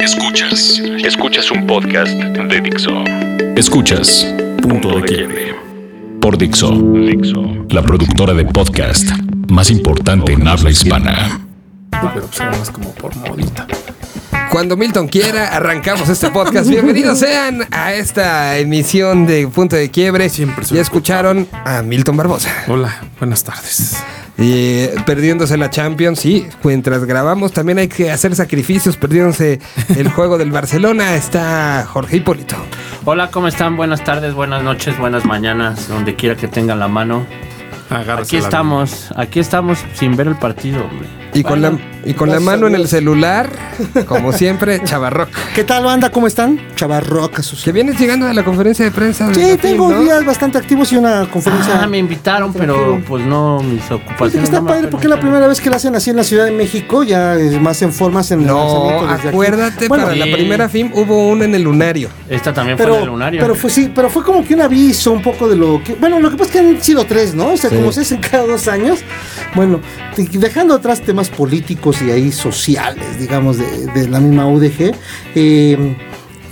Escuchas. Escuchas un podcast de Dixo. Escuchas Punto de Quiebre. Por Dixo. Dixo. La productora de podcast más importante en habla hispana. Pero pues era más como por modita. Cuando Milton quiera, arrancamos este podcast. Bienvenidos sean a esta emisión de Punto de Quiebre. Siempre soy Ya escucharon a Milton Barbosa. Hola, buenas tardes. Y perdiéndose la Champions, sí, mientras grabamos también hay que hacer sacrificios, perdiéndose el juego del Barcelona, está Jorge Hipólito. Hola, ¿cómo están? Buenas tardes, buenas noches, buenas mañanas, donde quiera que tengan la mano. Agárrase Aquí la estamos, aquí estamos sin ver el partido, hombre. Y con, Bueno, la, y con la mano en el celular, como siempre, Chavarroc. ¿Qué tal, banda? ¿Cómo están? Chavarrocas. sus- Que vienes llegando de la conferencia de prensa. de Sí, tengo días bastante activos y una conferencia. Ah, me invitaron, pero pues no, mis Pues ocupaciones. está no me padre porque es la primera vez que la hacen así en la Ciudad de México, ya es más en formas en el No, lanzamiento desde aquí. acuérdate, Bueno, para la primera FIM hubo una en el lunario. Esta también fue pero, en el lunario. pero fue sí, pero fue como que un aviso un poco de lo que, bueno, lo que pasa es que han sido tres, ¿no? O sea, Sí. como se hacen cada dos años. Bueno, dejando atrás temas políticos y ahí sociales, digamos, de, de la misma UDG. eh,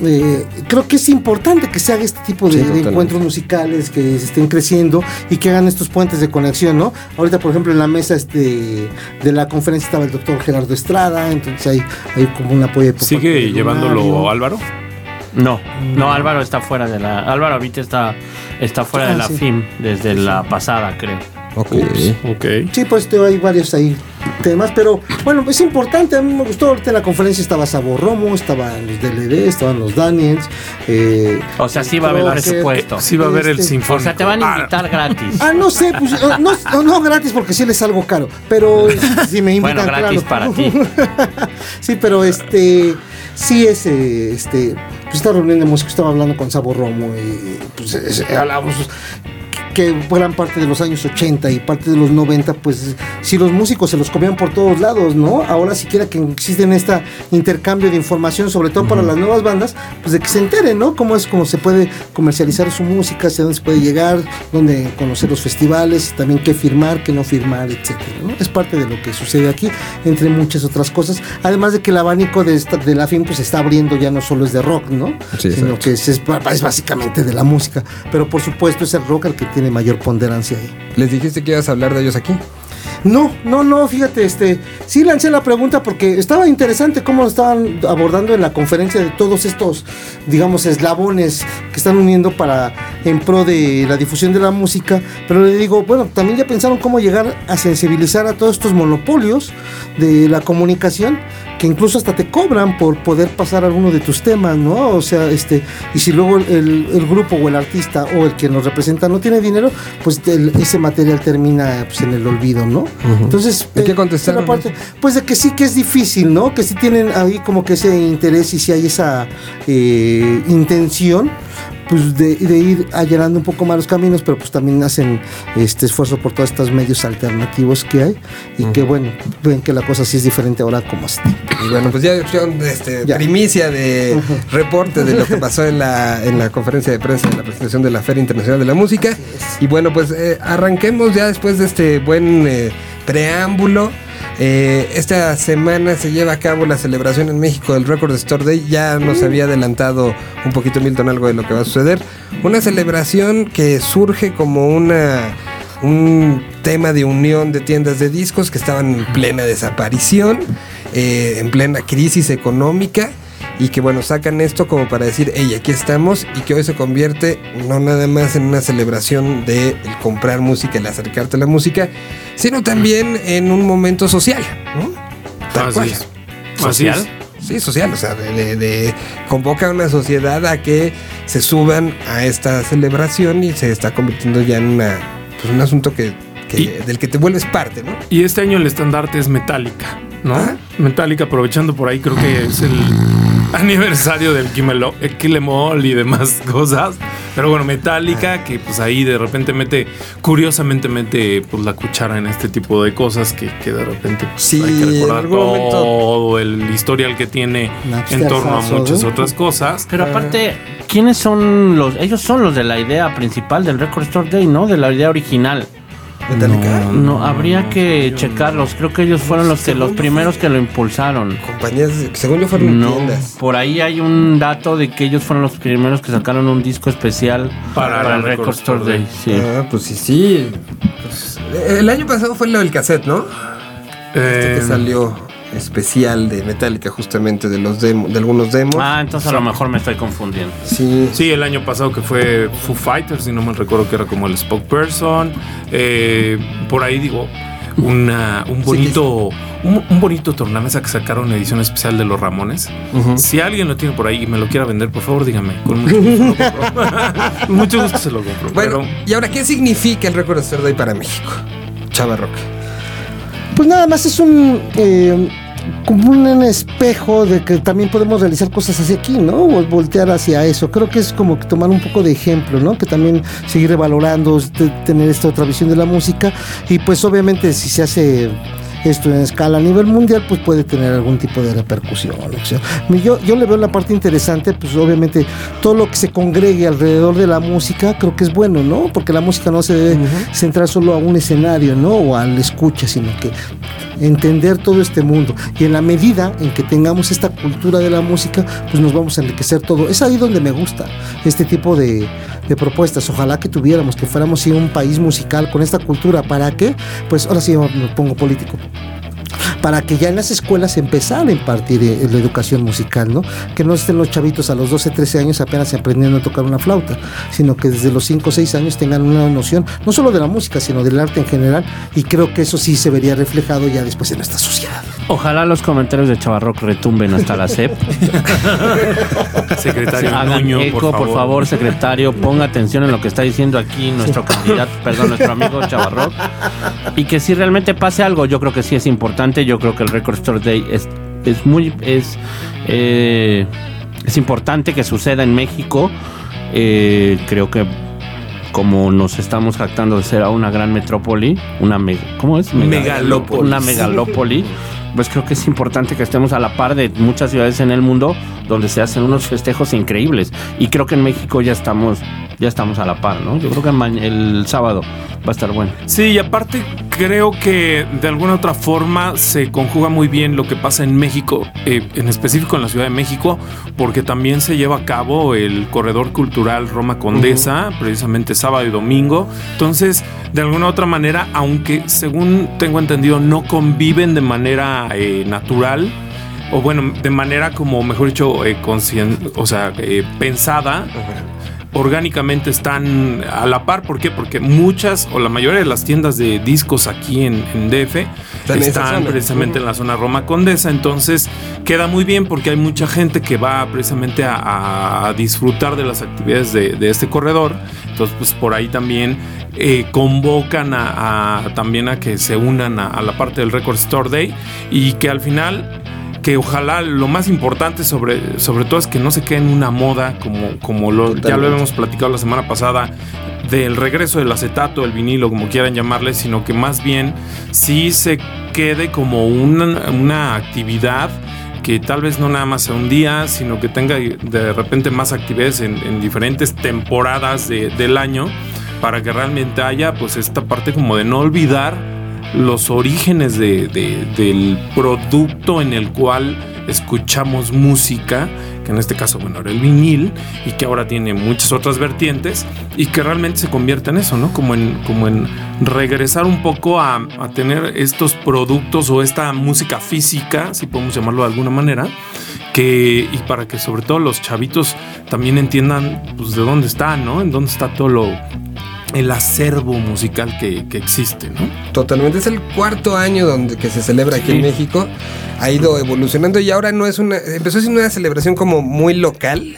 eh, creo que es importante que se haga este tipo de, Sí, de totalmente. encuentros musicales que se estén creciendo y que hagan estos puentes de conexión, ¿no? Ahorita, por ejemplo, en la mesa este, de la conferencia estaba el doctor Gerardo Estrada, entonces hay, hay como un apoyo. por parte ¿Sigue llevándolo. Álvaro? No, no, Álvaro está fuera de la. Álvaro ahorita está, está fuera Ah, de la sí. FIM desde la pasada, creo. Ok. Ok. Sí, pues te- hay varios ahí temas, pero bueno, es importante, a mí me gustó, ahorita en la conferencia estaba Sabo Romo, estaban los DLD, estaban los Daniels. eh, O sea, sí va a haber Crocker, presupuesto. Sí va a haber el Este, sinfónico. O sea, te van a Ah, invitar gratis. Ah, no sé, pues eh, no, no, no gratis porque sí les algo caro, pero si me invitan, Bueno, gratis claro. para ti. sí, pero este, sí es, eh, este, pues esta reunión de música estaba hablando con Sabo Romo y pues es- hablábamos que gran parte de los años 80 y parte de los 90, pues si los músicos se los comían por todos lados, ¿no? Ahora siquiera que existen este intercambio de información, sobre todo para las nuevas bandas, pues de que se enteren, ¿no? Cómo es, cómo se puede comercializar su música, hacia dónde se puede llegar, dónde conocer los festivales, y también qué firmar, qué no firmar, etcétera, ¿no? Es parte de lo que sucede aquí, entre muchas otras cosas. Además de que el abanico de, esta, de la FIM pues está abriendo, ya no solo es de rock, ¿no? Sí, Sino exacto. que es, es- es básicamente de la música. Pero por supuesto es el rock el que tiene mayor ponderancia ahí. Les dijiste que ibas a hablar de ellos aquí. No, no, no, fíjate, este, sí lancé la pregunta porque estaba interesante cómo lo estaban abordando en la conferencia de todos estos, digamos, eslabones que están uniendo para en pro de la difusión de la música, pero le digo, bueno, también ya pensaron cómo llegar a sensibilizar a todos estos monopolios de la comunicación que incluso hasta te cobran por poder pasar alguno de tus temas, ¿no? O sea, este, y si luego el, el grupo o el artista o el que nos representa no tiene dinero, pues el- ese material termina pues, en el olvido, ¿no? Entonces, ¿Y qué eh, contestaron? esa parte, pues de que sí que es difícil, ¿no? Que sí tienen ahí como que ese interés y si hay esa eh, intención pues de, de ir allanando un poco más los caminos, pero pues también hacen este esfuerzo por todos estos medios alternativos que hay y que bueno, ven que la cosa sí es diferente ahora como está. Y bueno, pues ya este, Ya. primicia de reporte de lo que pasó en la, en la conferencia de prensa de la presentación de la Feria Internacional de la Música. Y bueno, pues eh, arranquemos ya después de este buen eh, preámbulo. Eh, esta semana se lleva a cabo la celebración en México del Record Store Day. Ya nos había adelantado un poquito Milton algo de lo que va a suceder. Una celebración que surge como una un tema de unión de tiendas de discos que estaban en plena desaparición, eh, en plena crisis económica y que bueno, sacan esto como para decir, hey, aquí estamos y que hoy se convierte no nada más en una celebración de el comprar música, el acercarte a la música, sino también en un momento social, ¿no? Tal cual. ¿Social? Sí, social, o sea, de, de- de- convoca a una sociedad a que se suban a esta celebración y se está convirtiendo ya en una, pues, un asunto que, que- Y- del que te vuelves parte, ¿no? Y este año el estandarte es Metallica, ¿no? Ah. Metallica, aprovechando por ahí, creo que es el aniversario del Kimmel- eh, y demás cosas. Pero bueno, Metallica, que pues ahí de repente mete, curiosamente mete pues la cuchara en este tipo de cosas que, que de repente pues, Sí, hay que recordar todo el historial que tiene Napster, en torno a muchas otras cosas. Pero aparte, ¿quiénes son los? Ellos son los de la idea principal del Record Store Day, ¿no? De la idea original. Metallica. No, no, habría que checarlos. Creo que ellos fueron los que los primeros que lo impulsaron. Compañías, según yo fueron No, tiendas. por ahí hay un dato de que ellos fueron los primeros que sacaron un disco especial Para el Record Store Day. Sí. Ah, pues sí, sí. Pues, eh, el año pasado fue lo del cassette, ¿no? Este que Eh, salió especial de Metallica, justamente, de los demos, de algunos demos. Ah, entonces a lo mejor me estoy confundiendo. Sí. Sí, el año pasado que fue Foo Fighters, si no me recuerdo que era como el spokesperson. Eh, por ahí digo, una, un bonito, un, un bonito tornamesa que sacaron edición especial de los Ramones. Si alguien lo tiene por ahí y me lo quiera vender, por favor dígame. Con mucho gusto lo compro. Mucho gusto se lo compro. Bueno, pero ¿y ahora qué significa el Record Store Day para México? Chava Rock. Pues nada más es un eh, como un espejo de que también podemos realizar cosas hacia aquí, ¿no? O voltear hacia eso. Creo que es como que tomar un poco de ejemplo, ¿no? Que también seguir revalorando, este, tener esta otra visión de la música. Y pues obviamente si se hace esto en escala a nivel mundial, pues puede tener algún tipo de repercusión. o sea, yo, yo le veo la parte interesante, pues obviamente todo lo que se congregue alrededor de la música, creo que es bueno, ¿no? Porque la música no se debe centrar solo a un escenario, ¿no? O al escucha, sino que entender todo este mundo. Y en la medida en que tengamos esta cultura de la música, pues nos vamos a enriquecer todo. Es ahí donde me gusta este tipo de, de propuestas. Ojalá que tuviéramos, que fuéramos sí, un país musical con esta cultura. ¿Para qué? Pues ahora sí me pongo político para que ya en las escuelas empezara a impartir eh, la educación musical, ¿no? Que no estén los chavitos a los 12, 13 años apenas aprendiendo a tocar una flauta, sino que desde los 5 o 6 años tengan una noción, no solo de la música, sino del arte en general, y creo que eso sí se vería reflejado ya después en nuestra sociedad. Ojalá los comentarios de Chavarrock retumben hasta la CEP. secretario Hagan Nuño, eco, por favor. secretario, ponga atención en lo que está diciendo aquí nuestro candidato, perdón, nuestro amigo Chavarrock. Y que si realmente pase algo, yo creo que sí es importante. Yo creo que el Record Store Day es, es muy es, eh, es importante que suceda en México. Eh, creo que como nos estamos jactando de ser a una gran metrópoli, una me- ¿cómo es? Megalópolis. Una megalópoli. Pues creo que es importante que estemos a la par de muchas ciudades en el mundo donde se hacen unos festejos increíbles. Y creo que en México ya estamos, ya estamos a la par, ¿no? Yo creo que el sábado va a estar bueno. Sí, y aparte creo que de alguna otra forma se conjuga muy bien lo que pasa en México, eh, en específico en la Ciudad de México, porque también se lleva a cabo el corredor cultural Roma Condesa, precisamente sábado y domingo. Entonces, de alguna otra manera, aunque según tengo entendido no conviven de manera eh, natural, o bueno, de manera como, mejor dicho, eh, o sea, eh, pensada, orgánicamente están a la par. ¿Por qué? Porque muchas o la mayoría de las tiendas de discos aquí en, en DF Están precisamente en la zona Roma Condesa. Entonces queda muy bien porque hay mucha gente que va precisamente a, a disfrutar de las actividades de, de este corredor. Entonces, pues por ahí también eh, convocan a, a- también a que se unan a, a la parte del Record Store Day y que al final que ojalá lo más importante sobre, sobre todo es que no se quede en una moda como, como lo, ya lo habíamos platicado la semana pasada del regreso del acetato, el vinilo, como quieran llamarle, sino que más bien sí se quede como una, una actividad que tal vez no nada más sea un día, sino que tenga de repente más actividades en, en diferentes temporadas de- del año para que realmente haya pues esta parte como de no olvidar los orígenes de- de- del producto en el cual escuchamos música, que en este caso, bueno, era el vinil, y que ahora tiene muchas otras vertientes, y que realmente se convierte en eso, ¿no? Como en, como en regresar un poco a, a tener estos productos o esta música física, si podemos llamarlo de alguna manera, que, y para que sobre todo los chavitos también entiendan pues, de dónde está, ¿no? En dónde está todo lo, el acervo musical que, que existe, ¿no? Totalmente. Es el cuarto año donde que se celebra aquí Sí. en México. Ha ido evolucionando y ahora no es una. Empezó siendo una celebración como muy local.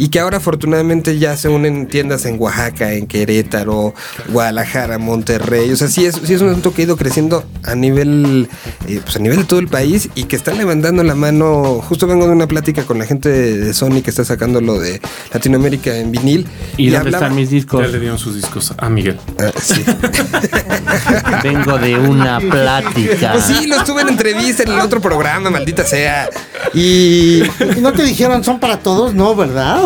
Y que ahora afortunadamente ya se unen tiendas en Oaxaca, en Querétaro, Guadalajara, Monterrey. O sea, sí es, sí es un asunto que ha ido creciendo a nivel, eh, pues a nivel de todo el país y que están levantando la mano. Justo vengo de una plática con la gente de Sony que está sacando lo de Latinoamérica en vinil. ¿Y, dónde hablaba- están mis discos? Ya le dieron sus discos. Ah, Miguel. Ah, sí. Vengo de una plática. Pues sí, lo estuve en entrevista en el otro programa, maldita sea. Y Y no te dijeron, son para todos, no, ¿verdad?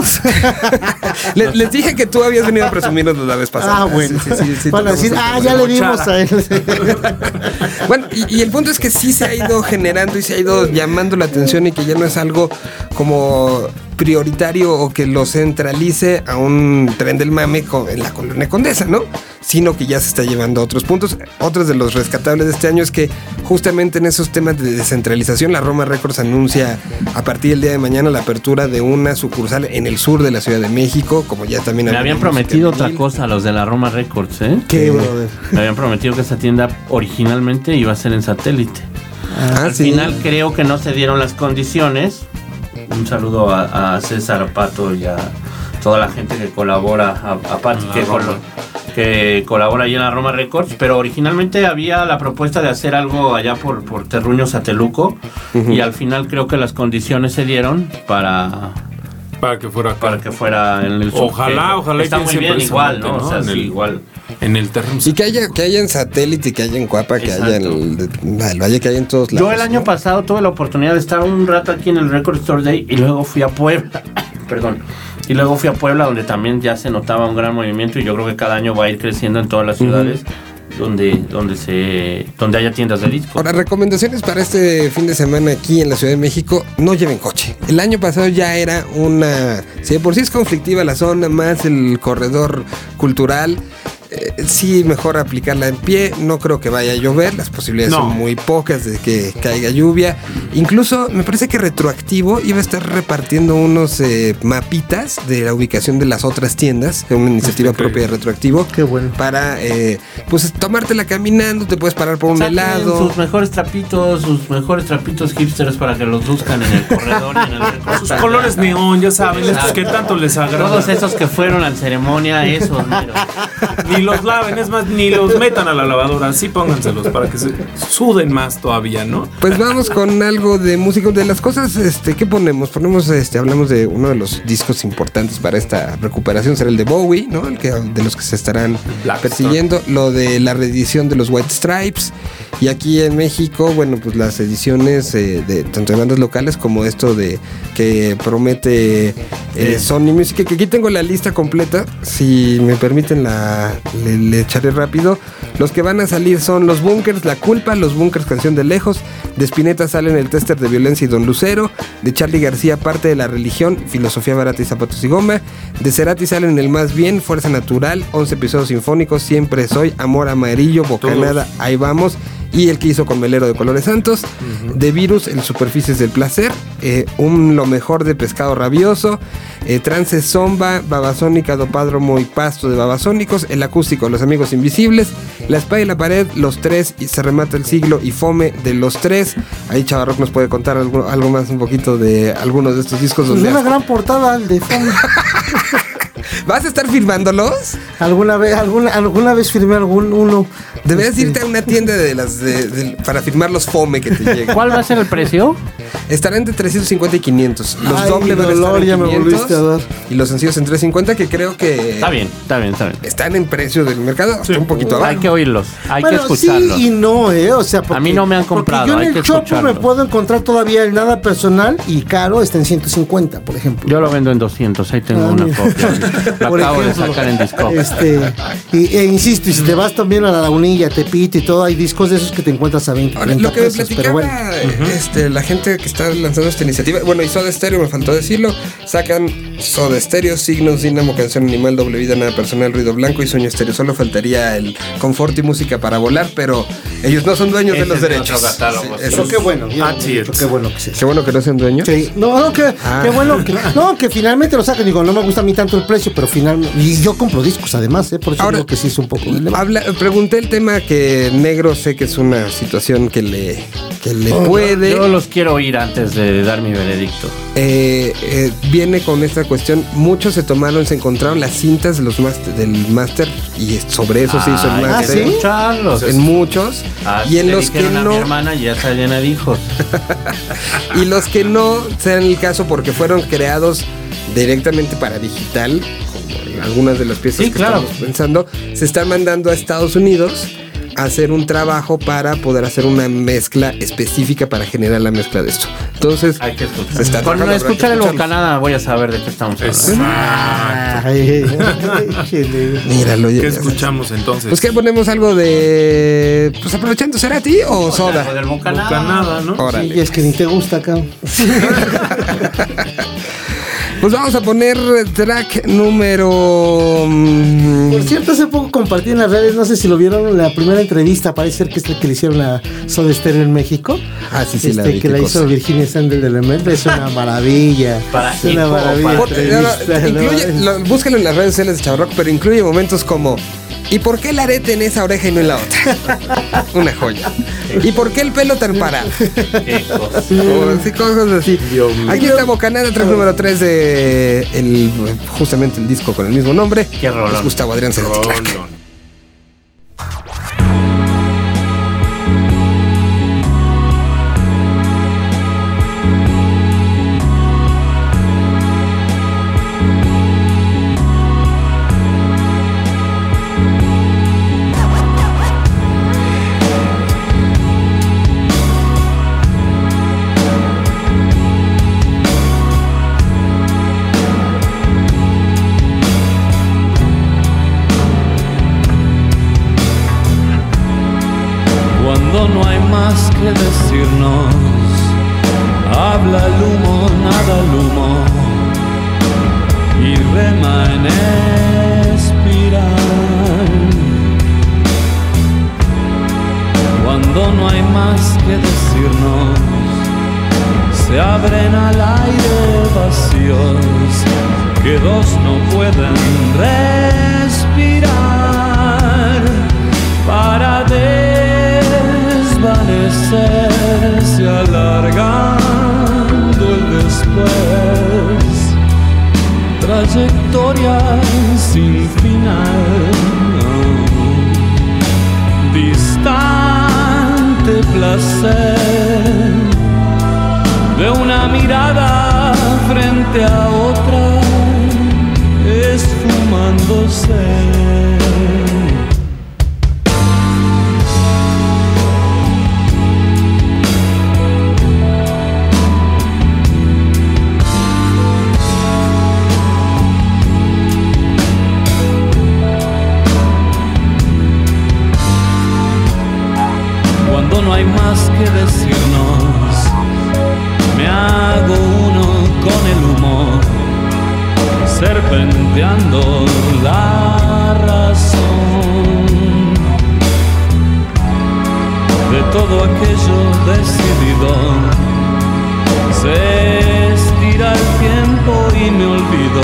Les dije que tú habías venido a presumirnos la vez pasada. ah, bueno. Sí, sí, sí, sí, Van a decir, ah, ya le dimos a él. Bueno, y, y el punto es que sí se ha ido generando y se ha ido llamando la atención y que ya no es algo como prioritario o que lo centralice a un tren del mame en la colonia Condesa, ¿no? Sino que ya se está llevando a otros puntos. Otros de los rescatables de este año es que justamente en esos temas de descentralización, la Roma Records anuncia a partir del día de mañana la apertura de una sucursal en el sur de la Ciudad de México, como ya también Me habían prometido otra cosa a los de la Roma Records, ¿eh? ¿Qué, brother? Me habían prometido que esa tienda originalmente iba a ser en satélite. Ah, Al sí. final creo que no se dieron las condiciones. Un saludo a, a César Pato y a toda la gente que colabora, a, a Pati que colabora ahí en la Roma Records, pero originalmente había la propuesta de hacer algo allá por, por Terruño Sateluco y al final creo que las condiciones se dieron para, Para que fuera acá. para que fuera en el sur. Ojalá, que ojalá y Está que muy bien igual, ¿no? ¿no? O sea, En sí, el- igual. En el terreno. Y que haya, que haya en satélite, que haya en Cuapa, que haya en el, el Valle, que haya en todos lados. Yo el año ¿no? pasado tuve la oportunidad de estar un rato aquí en el Record Store Day y luego fui a Puebla. Perdón. Y luego fui a Puebla donde también ya se notaba un gran movimiento y yo creo que cada año va a ir creciendo en todas las ciudades donde donde se donde haya tiendas de discos. Ahora, recomendaciones para este fin de semana aquí en la Ciudad de México, no lleven coche. El año pasado ya era una... Si de por sí es conflictiva la zona, más el corredor cultural, eh, sí mejor aplicarla en pie. No creo que vaya a llover, las posibilidades No. son muy pocas de que caiga lluvia. Incluso me parece que retroactivo iba a estar repartiendo unos eh, mapitas de la ubicación de las otras tiendas, de una iniciativa propia de retroactivo. Qué bueno. Para, eh, pues, tomártela caminando, te puedes parar por un Saquen helado. sus mejores trapitos, sus mejores trapitos hipsters para que los luzcan en el corredor y en el Sus colores neón, ya saben, estos que tanto les agrada. Todos esos que fueron a la ceremonia, esos. Ni los laven, es más, ni los metan a la lavadora, así pónganselos para que se suden más todavía, ¿no? Pues vamos con algo de música. De las cosas, este, ¿qué ponemos? Ponemos, este, hablamos de uno de los discos importantes para esta recuperación, será el de Bowie, ¿no? El que de los que se estarán Black persiguiendo. Lo de la reedición de los White Stripes. Y aquí en México, bueno, pues las ediciones eh, de tanto de bandas locales como esto de que promete eh, Sony Music. Que aquí tengo la lista completa. Si me permiten, la le, le echaré rápido. Los que van a salir son los Bunkers, La Culpa, los Bunkers, Canción de Lejos. De Spinetta salen el tester de violencia y Don Lucero. De Charlie García, parte de la religión, filosofía barata y zapatos y goma. De Cerati salen el más bien, Fuerza Natural, 11 episodios sinfónicos, Siempre Soy, Amor Amarillo, Bocanada, ahí vamos. Y el que hizo con Melero de Colores Santos. De Virus, el Superficies del Placer. eh, un Lo Mejor de Pescado Rabioso. eh, Trance Zomba, Babasónica, Dopádromo y Pasto de Babasónicos. El acústico, Los Amigos Invisibles. La Espada y la Pared, Los Tres. Y se remata el siglo y Fome de Los Tres. Ahí Chavarroc nos puede contar algo, algo más, un poquito de algunos de estos discos. Pues donde una gran portada el de fondo. ¿Vas a estar firmándolos? Alguna vez, alguna, alguna vez firmé algún uno. Deberías Este, irte a una tienda de las de- de- para firmar los Fome que te lleguen. ¿Cuál va a ser el precio? Estarán entre 350 y 500. Los Ay, doble van a estar dolor, en ya me 500, volviste a dar. Y los sencillos en 350 que creo que Está bien, está bien, está bien. están en precio del mercado hasta Sí. un poquito abajo. Hay que oírlos, hay bueno, que escucharlos. Sí y no, ¿eh? O sea, porque, A mí no me han porque comprado, Yo en hay el que Chopo escucharlos. me puedo encontrar todavía el nada personal y caro está en 150, por ejemplo. Yo lo vendo en 200, ahí tengo Ah, una mira. copia. Lo acabo de sacar en disco. Este, y, e insisto, y si te vas también a la Lagunilla, Tepito y todo, hay discos de esos que te encuentras a 20, Ahora, 30 lo que me pesos, pero bueno. eh, este, la gente que está lanzando esta iniciativa, bueno, y Soda Stereo, me faltó decirlo, sacan Soda Stereo, Signos, Dinamo, Canción Animal, Doble Vida, Nada Personal, Ruido Blanco y Sueño Estéreo. Solo faltaría el confort y música para volar, pero ellos no son dueños de los derechos. Sí, eso Pero qué bueno, Ah, sí, qué bueno que sí. Qué bueno que no sean dueños. Sí, no, no, que, Ah. qué bueno que, no, que finalmente lo saquen. Digo, no me gusta a mí tanto el precio, pero finalmente. Y yo compro discos además, ¿eh? por eso Ahora- digo que sí es un poco. Habla, pregunté el tema que negro sé que es una situación que le, que le puede. Yo los quiero oír antes de dar mi veredicto. eh, eh, viene con esta cuestión. Muchos se tomaron, se encontraron las cintas de los del máster y sobre eso se hizo el que máster. ¿sí? escucharlos. En muchos. Así y en los que a mi no. hermana ya está llena de hijos. Y los que no sean el caso porque fueron creados directamente para digital, algunas de las piezas Sí, que claro. estamos pensando, se están mandando a Estados Unidos a hacer un trabajo para poder hacer una mezcla específica para generar la mezcla de esto. Entonces, Hay que se escuchar. está Cuando escuchar el bocanada voy a saber de qué estamos hablando. Míralo, ¿Qué escuchamos entonces? Pues que ponemos algo de. Pues aprovechando, ¿será a ti o Algo soda? del bocanada. Bocanada, ¿no? Órale. Sí, es que ni te gusta acá. Pues vamos a poner track número. mm, Por cierto, hace poco compartí en las redes, no sé si lo vieron, la primera entrevista, parece ser que es la que le hicieron a Soda Stereo en México. Ah, sí, sí, la Este, vi, que la cosa. hizo Virginia Sandler de Lemel. Es una maravilla. Para es una maravilla. para- en las redes sociales de Chavarrock, pero incluye momentos como ¿Y por qué el arete en esa oreja y no en la otra? Una joya. ¿Y por qué el pelo tan parado? Qué así, cosas así. Dios mío. Aquí está Bocanada, track número 3 de el, justamente el disco con el mismo nombre. Qué rolón. Es Gustavo Adrián Cerati. Trayectoria sin final distante placer de una mirada frente a otra esfumándose. Que decirnos, me hago uno con el humo, serpenteando la razón de todo aquello decidido. Se estira el tiempo y me olvido,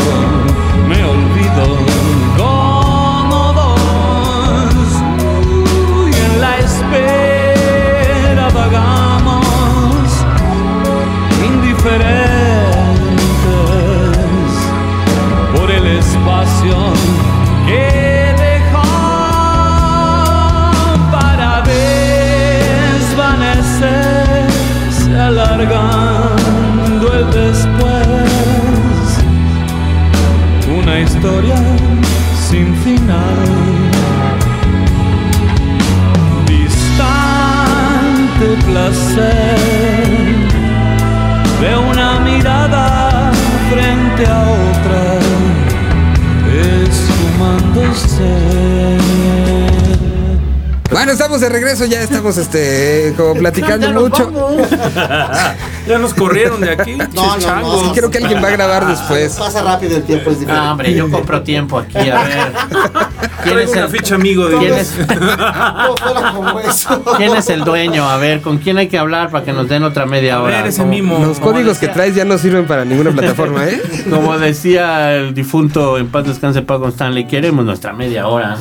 esfumándose. Bueno, estamos de regreso, ya estamos este como platicando Ya mucho. Ya nos corrieron de aquí. No, no, no. Sí, creo que alguien va a grabar después. Pasa rápido el tiempo, es diferente. Ah, hombre, yo compro tiempo aquí, a ver. ¿Quién es una el, ficha amigo de quién es, quién es el dueño? A ver, ¿con quién hay que hablar para que nos den otra media A hora? ver, ese mimo. Los códigos que traes ya no sirven para ninguna plataforma, ¿eh? Como decía el difunto en paz descanse Paco Stanley, queremos nuestra media hora.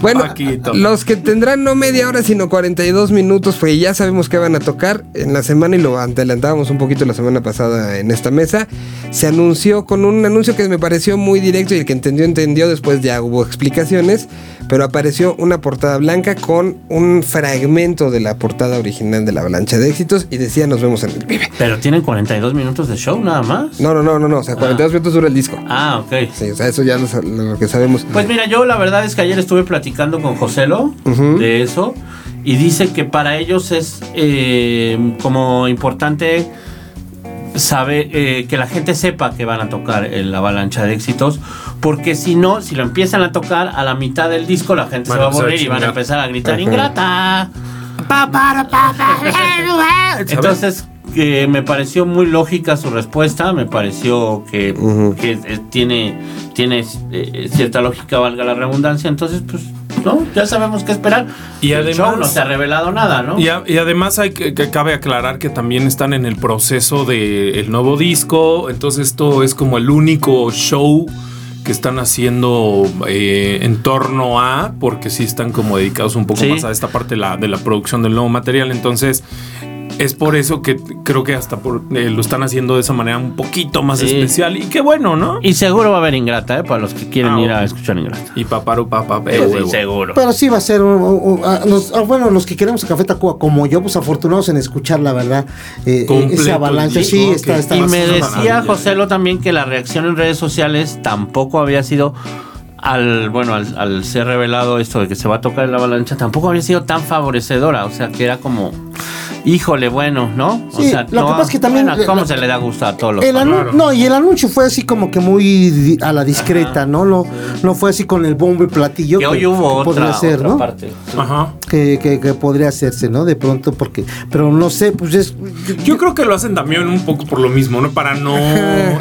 Bueno, Paquito. los que tendrán no media hora, sino 42 minutos, porque ya sabemos que van a tocar en la semana y lo adelantábamos un poquito la semana pasada en esta mesa. Se anunció con un anuncio que me pareció muy directo y el que entendió, entendió. Después ya hubo explicaciones, pero apareció una portada blanca con un fragmento de la portada original de la avalancha de éxitos y decía: Nos vemos en el Vive. Pero tienen 42 minutos de show nada más. No, no, no, no, no. O sea, 42 minutos dura el disco. Ah, ok. Sí, o sea, eso ya lo, lo que sabemos. Pues mira, yo la verdad es que ayer estuve platicando con Joselo Ujú. de eso y dice que para ellos es eh, como importante saber eh, que la gente sepa que van a tocar el avalancha de éxitos porque si no, si lo empiezan a tocar a la mitad del disco la gente se a va a aburrir y van a empezar a gritar ingrata. Entonces eh, me pareció muy lógica su respuesta, me pareció que, eh, tiene, tiene eh, cierta lógica, valga la redundancia, entonces pues no, ya sabemos qué esperar. Y El además- show no se ha revelado nada, ¿no? Y, a- y además hay que, que cabe aclarar que también están en el proceso del nuevo disco, entonces esto es como el único show que están haciendo eh, en torno a, porque sí están como dedicados un poco Sí. más a esta parte de la, de la producción del nuevo material, entonces es por eso que creo que hasta por- eh, lo están haciendo de esa manera un poquito más Sí. especial y qué bueno, ¿no? Y seguro va a haber Ingrata, ¿eh? Para los que quieren Ah, ir a escuchar Ingrata. Y paparu papá, Sí, seguro. Pero sí va a ser, ah, los- ah, bueno, los que queremos Café Tacuba como yo, pues afortunados en escuchar la verdad, eh, Completo ese avalancha, el sí, disco, está, está Y me decía maravilla. Joselo también que la reacción en redes sociales tampoco había sido al bueno al, al ser revelado esto de que se va a tocar la avalancha tampoco había sido tan favorecedora o sea que era como híjole bueno no o sea lo que pasa es que también- bueno, cómo la- se le da gusto a todos los El fans? anu- Claro. No, y el anuncio fue así como que muy a la discreta, ¿no? No, no fue así con el bombo y platillo. que hoy hubo otra, podría ser, otra ¿no? parte Ajá. Que, que- que podría hacerse, ¿no? De pronto, porque. Pero no sé, pues es. Yo creo que lo hacen también un poco por lo mismo, ¿no? Para no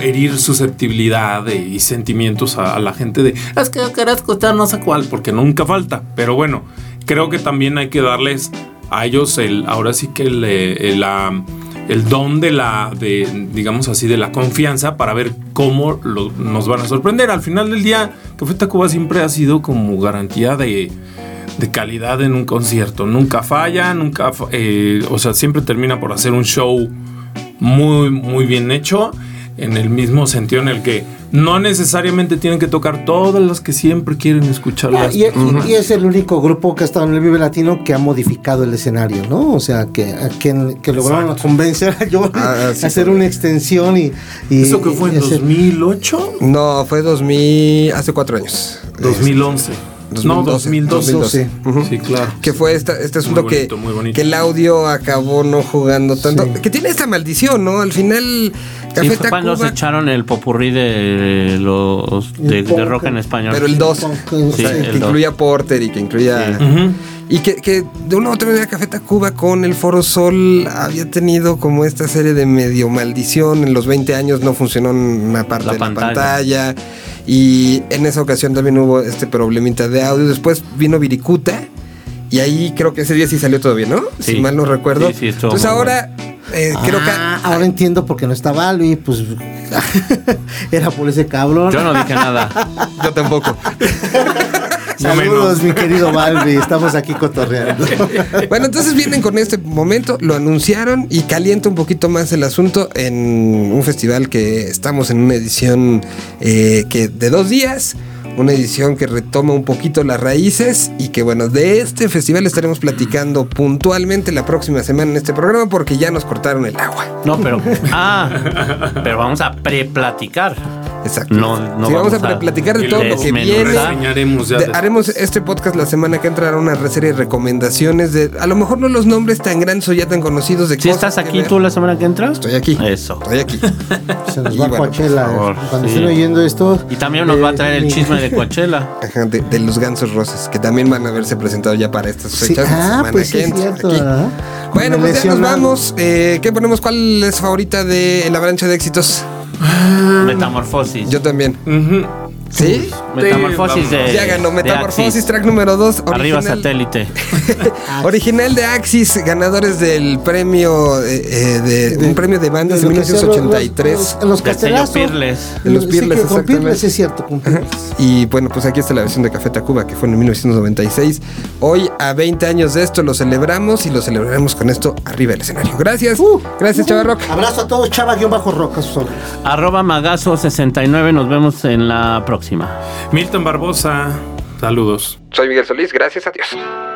herir susceptibilidad de- y sentimientos a, a la gente de es que yo quería escuchar no sé cuál, porque nunca falta. Pero bueno, creo que también hay que darles a ellos el, ahora sí que el, eh, el, don de la, de, digamos así, de la confianza para ver cómo nos van a sorprender. Al final del día, Café Tacuba siempre ha sido como garantía de de calidad en un concierto. Nunca falla, nunca, eh, o sea, siempre termina por hacer un show muy, muy bien hecho. En el mismo sentido en el que no necesariamente tienen que tocar todas las que siempre quieren escuchar. Ah, las- y, y- y es el único grupo que ha estado en el Vive Latino que ha modificado el escenario, ¿no? O sea, que, a quien- que lograron Exacto. convencer a Johnny Ah, sí, a hacer una extensión y. y- ¿Eso que fue en y hacer- 2008? No, fue 2000, hace cuatro años. 2011. No, 2012. 2012. 2012. Sí, claro. Que fue esta- este asunto bonito, que, muy bonito. que el audio acabó no jugando tanto. Sí. Que tiene esta maldición, ¿no? Al final, Sí, Café fue cuando se echaron el popurrí de los de, El de rock en español. pero el 2. Sí, el que dos. incluía Porter y que incluía. Sí. Ujú. Y que, que de una u otra manera Café Tacuba con el Foro Sol había tenido como esta serie de medio maldición. En los 20 años no funcionó una parte La de pantalla. la pantalla. Y en esa ocasión también hubo este problemita de audio. Después vino Viricuta. Y ahí creo que ese día sí salió todo bien, ¿no? Sí. Si mal no recuerdo. Sí, sí, Entonces muy ahora eh, creo que... Ah, ahora entiendo por qué no estaba Albi, pues era por ese cabrón. Yo no dije nada. Yo tampoco. Saludos, mi querido Balbi, estamos aquí cotorreando. Bueno, entonces vienen con este momento, lo anunciaron y calienta un poquito más el asunto en un festival que estamos en una edición eh, que de dos días, una edición que retoma un poquito las raíces y que bueno, de este festival estaremos platicando puntualmente la próxima semana en este programa porque ya nos cortaron el agua. No, pero. Ah, pero vamos a pre-platicar. Exacto. No, no Sí, vamos, vamos a a platicar de todo lo que viene. De- haremos este podcast la semana que entrará una serie de recomendaciones de a lo mejor no los nombres tan grandes o ya tan conocidos de ¿Sí cosas estás aquí tú la semana que entras? Estoy aquí. Eso. Estoy aquí. Se nos Y va bueno, Coachella. por favor, Cuando sí. estén oyendo esto. Y también nos va a traer el eh, chisme de Coachella. Ajá, de, de los gansos rosas, que también van a haberse presentado ya para estas Sí, fechas. la ah, semana pues sí, que es entra, cierto. Bueno, pues ya nos vamos. Eh, ¿Qué ponemos? ¿Cuál es favorita de la avalancha de éxitos? Metamorfosis. Yo también. ¿Sí? Metamorfosis de. Ya ganó de Metamorfosis, Axis. track número 2. Arriba satélite. Original de Axis, ganadores del premio eh, eh, de, un premio de bandas de lo que sea, 1983. Los, los, los. De los Pirles, sí, con exactamente. Pirles es cierto, con Pirles. Y bueno, pues aquí está la versión de Café Tacuba que fue en 1996. Hoy, a 20 años de esto, lo celebramos y lo celebraremos con esto arriba del escenario. Gracias. Uh, Gracias, Chava Rock. Abrazo a todos, chava-rock. Arroba Magazo69. Nos vemos en la próxima. Milton Barbosa, saludos. Soy Miguel Solís. Gracias. Adiós. Cuando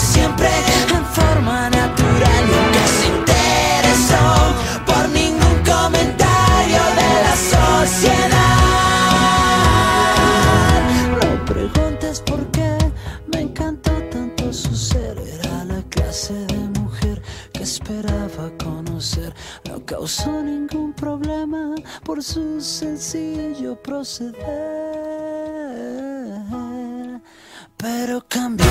siempre en forma natural Nunca se interesó por ningún comentario de la sociedad. No preguntes por qué me encantó tanto su ser. Era la clase de mujer que esperaba conocer. No causó ningún problema por su sencillo proceder. Pero cambió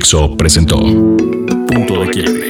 Dixo presentó Punto de Quiebre.